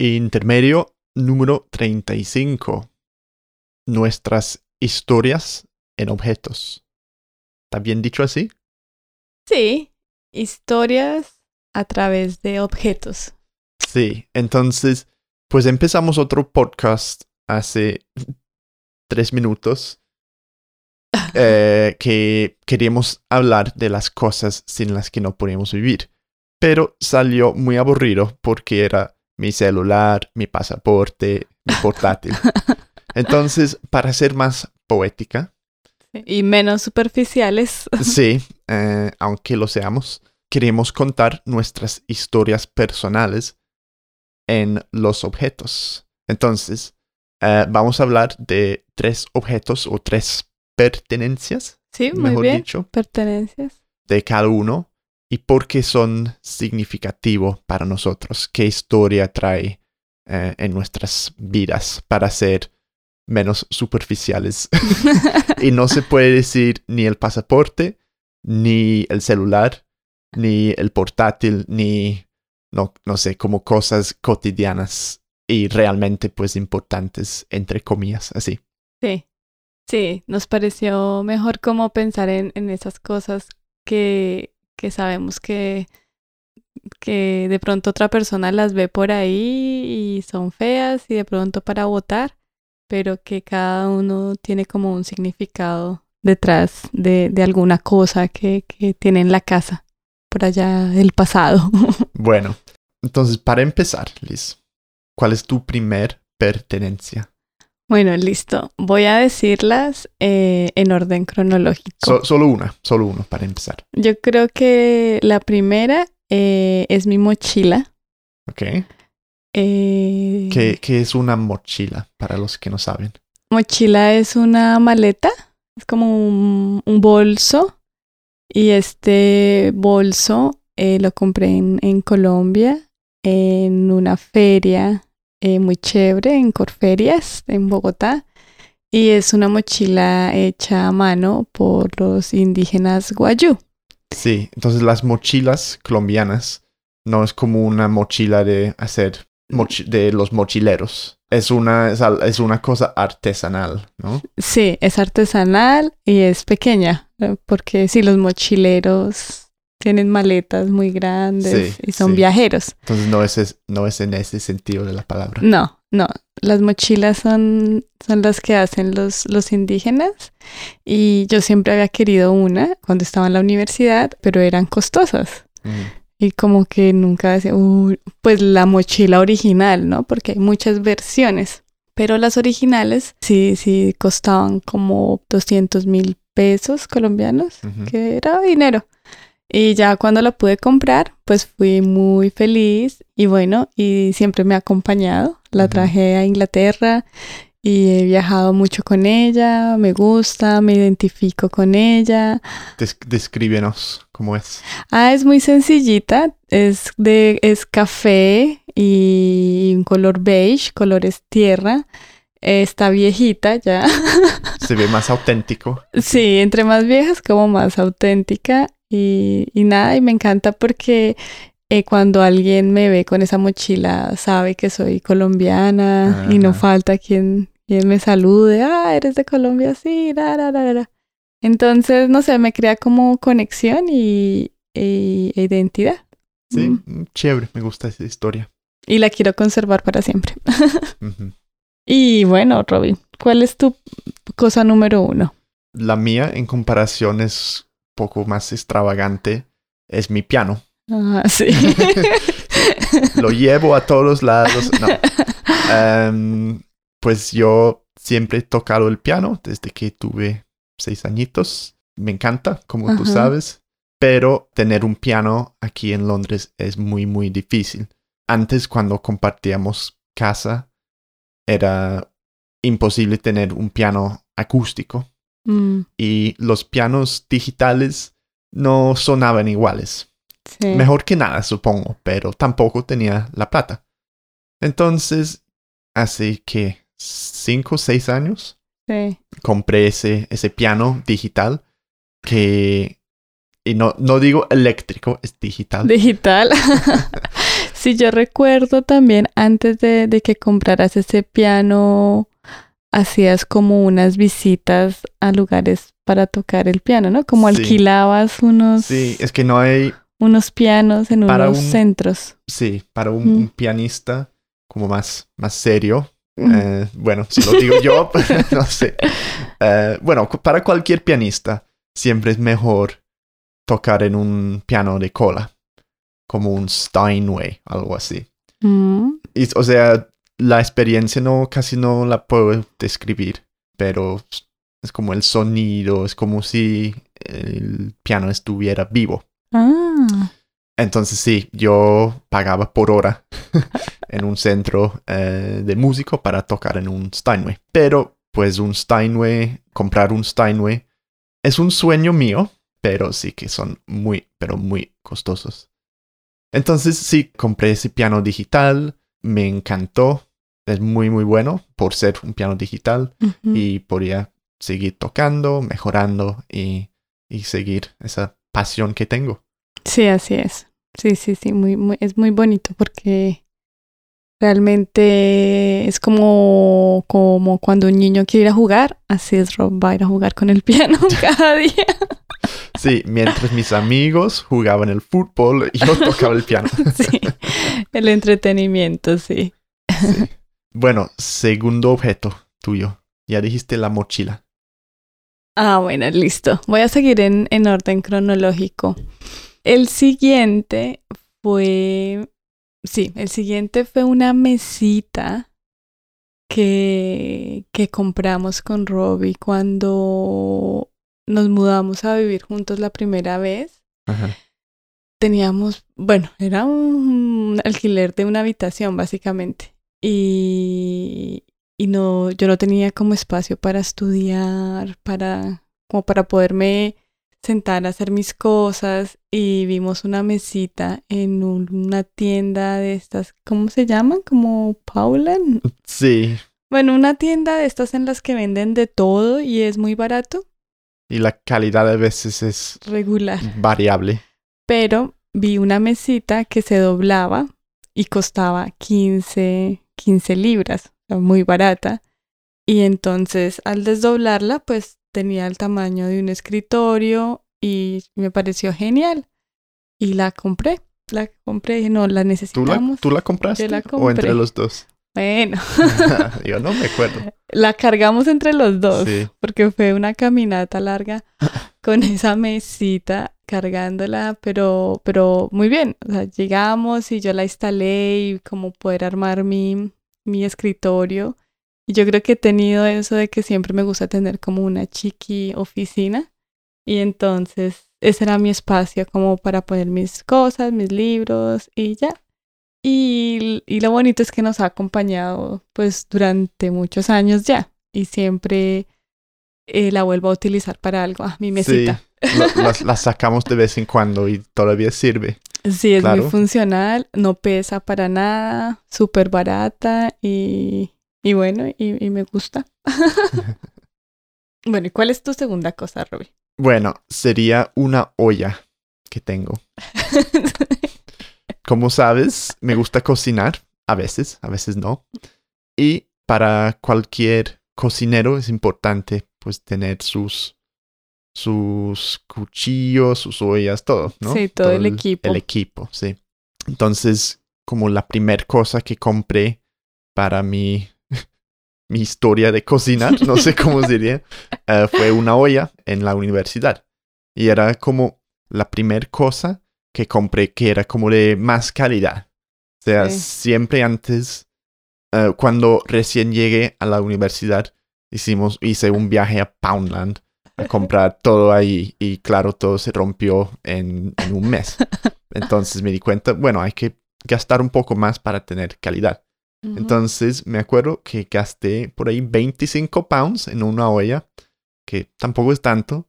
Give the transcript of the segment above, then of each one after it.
Intermedio número 35. Nuestras historias en objetos. ¿Está bien dicho así? Sí, historias a través de objetos. Sí, entonces, pues empezamos otro podcast hace tres minutos eh, que queríamos hablar de las cosas sin las que no podíamos vivir. Pero salió muy aburrido porque era mi celular, mi pasaporte, mi portátil. Entonces, para ser más poética. Y menos superficiales. Sí, eh, aunque lo seamos, queremos contar nuestras historias personales en los objetos. Entonces, eh, vamos a hablar de tres objetos o tres pertenencias. Sí, muy mejor bien. dicho, Pertenencias. de cada uno y por qué son significativos para nosotros, qué historia trae eh, en nuestras vidas para ser menos superficiales. y no se puede decir ni el pasaporte, ni el celular, ni el portátil, ni, no, no sé, como cosas cotidianas y realmente pues importantes, entre comillas, así. Sí. Sí, nos pareció mejor como pensar en, en esas cosas que, que sabemos que, que de pronto otra persona las ve por ahí y son feas y de pronto para votar, pero que cada uno tiene como un significado detrás de, de alguna cosa que, que tiene en la casa, por allá del pasado. Bueno, entonces para empezar, Liz, ¿cuál es tu primer pertenencia? Bueno, listo. Voy a decirlas eh, en orden cronológico. So- solo una, solo uno para empezar. Yo creo que la primera eh, es mi mochila. ¿Ok? Eh, ¿Qué, qué es una mochila para los que no saben? Mochila es una maleta, es como un, un bolso. Y este bolso eh, lo compré en, en Colombia, en una feria eh, muy chévere, en Corferias, en Bogotá. Y es una mochila hecha a mano por los indígenas Guayú. Sí, entonces las mochilas colombianas no es como una mochila de hacer mochi- de los mochileros. Es una, es, una cosa artesanal, ¿no? Sí, es artesanal y es pequeña, porque sí, los mochileros tienen maletas muy grandes Sí, y son sí. viajeros. Entonces no es, no es en ese sentido de la palabra. No, no, las mochilas son, son las que hacen los, los indígenas y yo siempre había querido una cuando estaba en la universidad, pero eran costosas. Mm, Y como que nunca decía, "Uy", pues la mochila original, ¿no? Porque hay muchas versiones. Pero las originales sí, sí costaban como 200 mil pesos colombianos, ujú. que era dinero. Y ya cuando la pude comprar, pues fui muy feliz y bueno, y siempre me ha acompañado. La traje a Inglaterra y he viajado mucho con ella, me gusta, me identifico con ella. Des- descríbenos cómo es. Ah, es muy sencillita, es de es café y un color beige, colores tierra. Está viejita ya. Se ve más auténtico. Sí, entre más viejas como más auténtica y, y nada, y me encanta porque eh, cuando alguien me ve con esa mochila sabe que soy colombiana y no falta quien, quien me salude, ah, eres de Colombia, sí, la, la, la, la". Entonces, no sé, me crea como conexión y, y- e identidad. Sí, Mm. chévere, me gusta esa historia. Y la quiero conservar para siempre. Y bueno, Robin, ¿cuál es tu cosa número uno? La mía, en comparación, es poco más extravagante. Es mi piano. Ah, sí. Lo llevo a todos lados. No. Em, pues yo siempre he tocado el piano desde que tuve seis añitos. Me encanta, como tú sabes. Pero tener un piano aquí en Londres es muy, muy difícil. Antes, cuando compartíamos casa, era imposible tener un piano acústico. Mm, Y los pianos digitales no sonaban iguales. sí. Mejor que nada, supongo, pero tampoco tenía la plata. Entonces, hace que cinco o seis años, Sí. compré ese, ese piano digital que... Y no, no digo eléctrico, es digital. Digital. Sí, yo recuerdo también antes de, de que compraras ese piano, hacías como unas visitas a lugares para tocar el piano, ¿no? Como Sí. alquilabas unos, Sí, es que no hay, unos pianos en Para unos un- centros. sí, para un, Mm. un pianista como más, más serio. Mm. eh, bueno, si lo digo yo, no sé. Eh, bueno, para cualquier pianista siempre es mejor tocar en un piano de cola, como un Steinway, algo así. Mm. Y, o sea, la experiencia no, casi no la puedo describir, pero es como el sonido, es como si el piano estuviera vivo. Ah, Entonces sí, yo pagaba por hora en un centro eh, de músico para tocar en un Steinway. Pero pues un Steinway, comprar un Steinway es un sueño mío, pero sí que son muy, pero muy costosos. Entonces sí, compré ese piano digital, me encantó, es muy, muy bueno por ser un piano digital y podía seguir tocando, mejorando y, y seguir esa pasión que tengo. Sí, así es. Sí, sí, sí, muy, muy, es muy bonito porque realmente es como, como cuando un niño quiere ir a jugar, así es Rob, va a ir a jugar con el piano cada día. Sí, mientras mis amigos jugaban el fútbol, yo tocaba el piano. Sí, el entretenimiento, sí. Sí. Bueno, segundo objeto tuyo. Ya dijiste la mochila. Ah, bueno, listo. Voy a seguir en, en orden cronológico. El siguiente fue, sí, el siguiente fue una mesita que, que compramos con Robbie cuando nos mudamos a vivir juntos la primera vez. Ajá. Teníamos, bueno, era un alquiler de una habitación básicamente. Y, y no, yo no tenía como espacio para estudiar, para, como para poderme sentar a hacer mis cosas. Y vimos una mesita en un- una tienda de estas, ¿cómo se llaman? Como Paula. Sí, Bueno, una tienda de estas en las que venden de todo y es muy barato, y la calidad a veces es regular. variable. pero vi una mesita que se doblaba y costaba 15, 15 libras, muy barata. Y entonces al desdoblarla, pues tenía el tamaño de un escritorio y me pareció genial. Y la compré, la compré, dije, no, la ¿Tú la, necesitamos. ¿tú la compraste? Yo la ¿O entre compré. los dos? Bueno, yo no me acuerdo. la cargamos entre los dos. Sí. porque fue una caminata larga con esa mesita cargándola, pero, pero muy bien. O sea, llegamos y yo la instalé y como poder armar mi, mi escritorio. Y yo creo que he tenido eso de que siempre me gusta tener como una chiqui oficina. Y entonces ese era mi espacio como para poner mis cosas, mis libros y ya. Y, y lo bonito es que nos ha acompañado pues durante muchos años ya. Y siempre eh, la vuelvo a utilizar para algo. Ah, mi mesita. Sí, la, las- la sacamos de vez en cuando y todavía sirve. Sí, es Claro. muy funcional, no pesa para nada, súper barata y, y bueno, y, y me gusta. bueno, ¿y cuál es tu segunda cosa, Robbie? Bueno, sería una olla que tengo. Como sabes, me gusta cocinar, a veces, a veces no. Y para cualquier cocinero es importante pues tener sus sus cuchillos, sus ollas, todo, ¿no? Sí, todo el equipo. El equipo, sí. Entonces, como la primera cosa que compré para mi mi historia de cocinar, no sé cómo diría, eh, fue una olla en la universidad. Y era como la primera cosa que compré que era como de más calidad. O sea, Sí. siempre antes, eh, cuando recién llegué a la universidad, hicimos, hice un viaje a Poundland a comprar todo ahí y claro, todo se rompió en, en un mes. Entonces me di cuenta, bueno, hay que gastar un poco más para tener calidad. Entonces me acuerdo que gasté por ahí 25 pounds en una olla, que tampoco es tanto,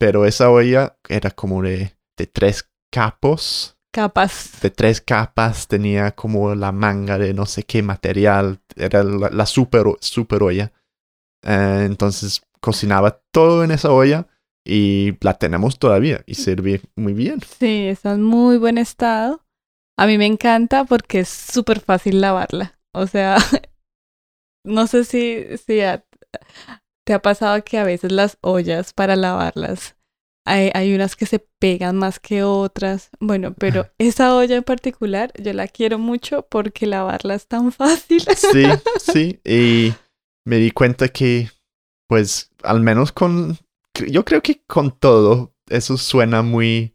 pero esa olla era como de, de tres capos, Capaz. de tres capas, tenía como la manga de no sé qué material, era la, la super, super olla. Eh, entonces cocinaba todo en esa olla y la tenemos todavía y sirve muy bien. Sí, está en muy buen estado. A mí me encanta porque es súper fácil lavarla. O sea, no sé si, si te ha pasado que a veces las ollas para lavarlas hay, hay, unas que se pegan más que otras. Bueno, pero esa olla en particular yo la quiero mucho porque lavarla es tan fácil. Sí, sí. Y me di cuenta que, pues, al menos con, yo creo que con todo, eso suena muy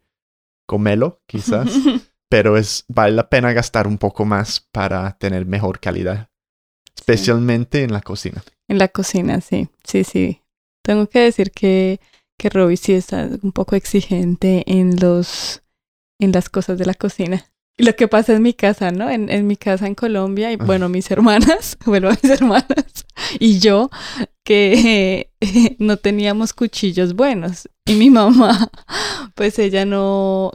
comelo, quizás. pero es, vale la pena gastar un poco más para tener mejor calidad. Especialmente en la cocina. En la cocina, sí. Sí, sí. Tengo que decir que que Robbie sí está un poco exigente en los en las cosas de la cocina. Y lo que pasa en mi casa, ¿no? En, en mi casa en Colombia, y bueno, mis hermanas, vuelvo a mis hermanas, y yo, que no teníamos cuchillos buenos. Y mi mamá, pues ella no,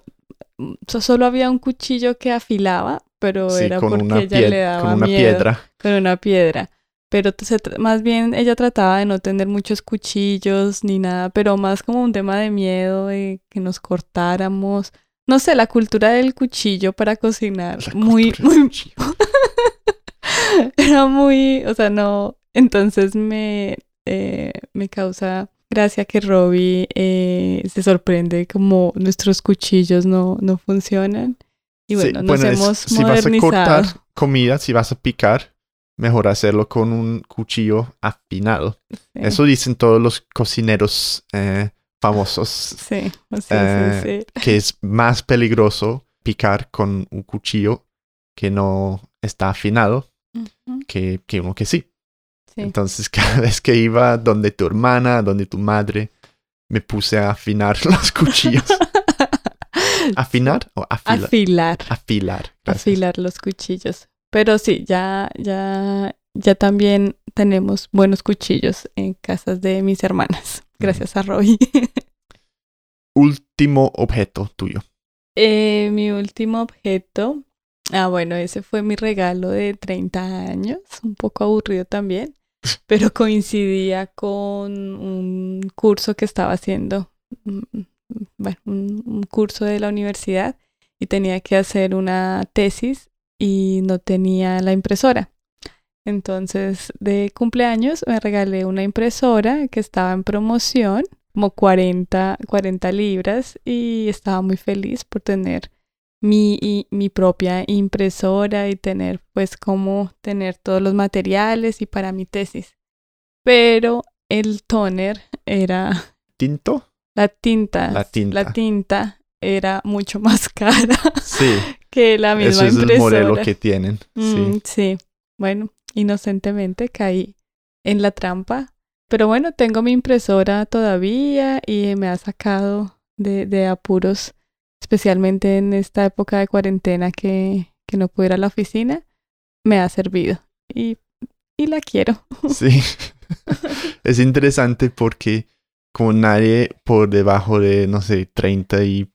solo había un cuchillo que afilaba, pero era porque ella le daba con una piedra. Con una piedra pero más bien ella trataba de no tener muchos cuchillos ni nada, pero más como un tema de miedo de que nos cortáramos. No sé, la cultura del cuchillo para cocinar. muy, muy... Era muy, o sea, no. Entonces me, eh, me causa gracia que Robbie eh, se sorprende como nuestros cuchillos no, no funcionan. Y bueno, nos hemos Si vas a cortar comida, si vas a picar, mejor hacerlo con un cuchillo afinado. Eso dicen todos los cocineros eh, famosos. Sí, sí, eh, sí, Que es más peligroso picar con un cuchillo que no está afinado que, que, uno que sí. Entonces, cada vez que iba donde tu hermana, donde tu madre, me puse a afinar los cuchillos. ¿Afinar o afilar? Afilar. Afilar. Afilar los cuchillos. Pero sí, ya, ya, ya también tenemos buenos cuchillos en casas de mis hermanas. Gracias a Roy. último objeto tuyo. Eh, mi último objeto. Ah, bueno, ese fue mi regalo de 30 años. Un poco aburrido también. Pero coincidía con un curso que estaba haciendo. Mm, bueno, un curso de la universidad y tenía que hacer una tesis y no tenía la impresora. Entonces, de cumpleaños me regalé una impresora que estaba en promoción, como 40, 40 libras, y estaba muy feliz por tener mi, mi propia impresora y tener, pues, como tener todos los materiales y para mi tesis. Pero el toner era... ¿Tinto? La tinta. La tinta. La tinta era mucho más cara. Sí que la misma Ese es el modelo que tienen. sí. Mm, sí. Bueno, inocentemente caí en la trampa. Pero bueno, tengo mi impresora todavía y me ha sacado de, de apuros, especialmente en esta época de cuarentena que, que no puedo ir a la oficina. Me ha servido y, y la quiero. Sí. es interesante porque como nadie por debajo de, no sé, 30 y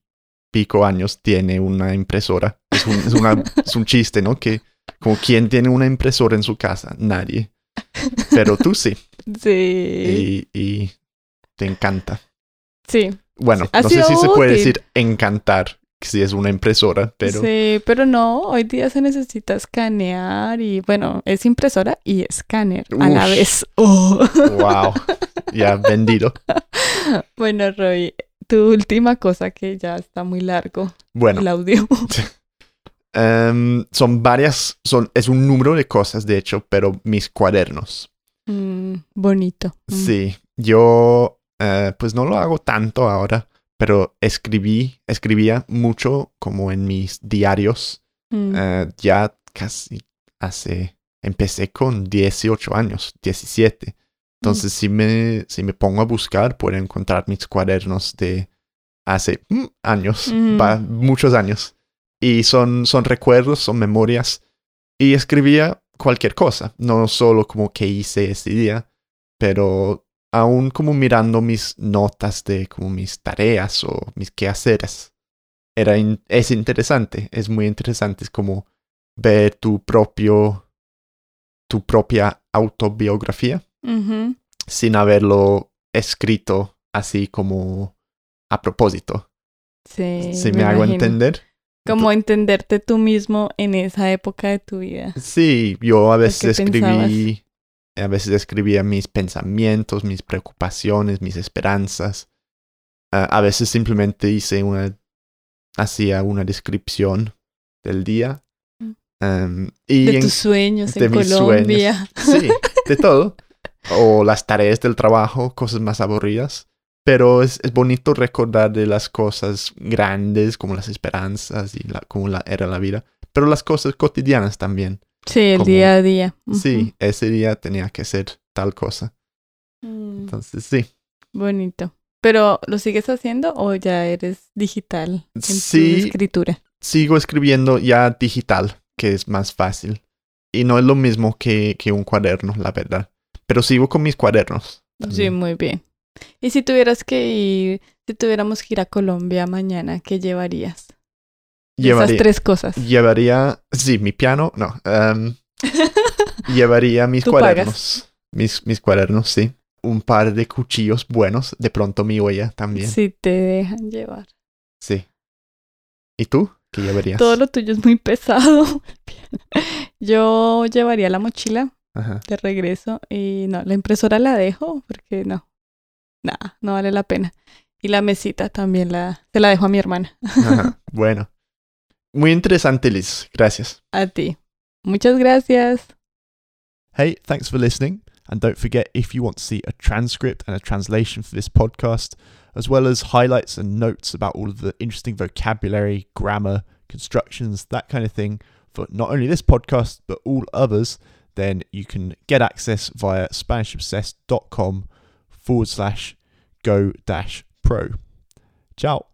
pico años tiene una impresora. Es un, es una, es un chiste, ¿no? Que como quién tiene una impresora en su casa, nadie. Pero tú sí. Sí. Y, y te encanta. Sí. Bueno, no sé si se puede decir encantar si es una impresora, pero... Sí, pero no, hoy día se necesita escanear y bueno, es impresora y escáner a la vez. Oh. Wow, ya vendido. Bueno, Roy, tu última cosa que ya está muy largo. Bueno. El audio. Em, son varias, son, es un número de cosas, de hecho, pero mis cuadernos. Mm, bonito. Mm. Sí, yo eh, pues no lo hago tanto ahora, pero escribí, escribía mucho como en mis diarios. Mm. Eh, ya casi hace, empecé con 18 años, 17. Entonces, si, me, si me pongo a buscar, puedo encontrar mis cuadernos de hace mm, años, muchos años. Y son, son recuerdos, son memorias. Y escribía cualquier cosa, no solo como que hice ese día, pero aún como mirando mis notas de como mis tareas o mis quehaceres. Era es interesante, es muy interesante, es como ver tu propio, tu propia autobiografía sin haberlo escrito así como a propósito. Sí. Si me, hago entender. Como entenderte tú mismo en esa época de tu vida. Sí, yo a veces escribí, a veces escribía mis pensamientos, mis preocupaciones, mis esperanzas. A veces simplemente hice una, hacía una descripción del día. Mm. Em, y De en- tus sueños de en Colombia. Sí, de todo. O las tareas del trabajo, cosas más aburridas. Pero es, es bonito recordar de las cosas grandes, como las esperanzas y la, como la, era la vida. Pero las cosas cotidianas también. Sí, el Como- día a día. Sí, ese día tenía que ser tal cosa. Mm, Entonces, sí. bonito. Pero, ¿lo sigues haciendo o ya eres digital en Sí. tu escritura? Sigo escribiendo ya digital, que es más fácil. Y no es lo mismo que, que un cuaderno, la verdad. Pero sigo con mis cuadernos. Sí, muy bien. Y si tuvieras que ir, si tuviéramos que ir a Colombia mañana, ¿qué llevarías? Llevaría, Esas tres cosas. llevaría, sí, mi piano, no. em, llevaría mis Tú pagas. cuadernos. Mis, mis cuadernos, sí. Un par de cuchillos buenos. De pronto mi huella también. Sí. Si te dejan llevar. ¿Y tú? ¿Qué llevarías? Todo lo tuyo es muy pesado. Yo llevaría la mochila Ajá. de regreso y no, la impresora la dejo porque no, nada, no vale la pena. Y la mesita también la, se la dejo a mi hermana, Ajá. Bueno. Muy interesante, Liz. Gracias. a ti. Muchas gracias. Hey, thanks for listening. And don't forget if you want to see a transcript and a translation for this podcast, as well as highlights and notes about all of the interesting vocabulary, grammar, constructions, that kind of thing, for not only this podcast, but all others, then you can get access via SpanishObsessed.com forward slash go dash pro. Ciao.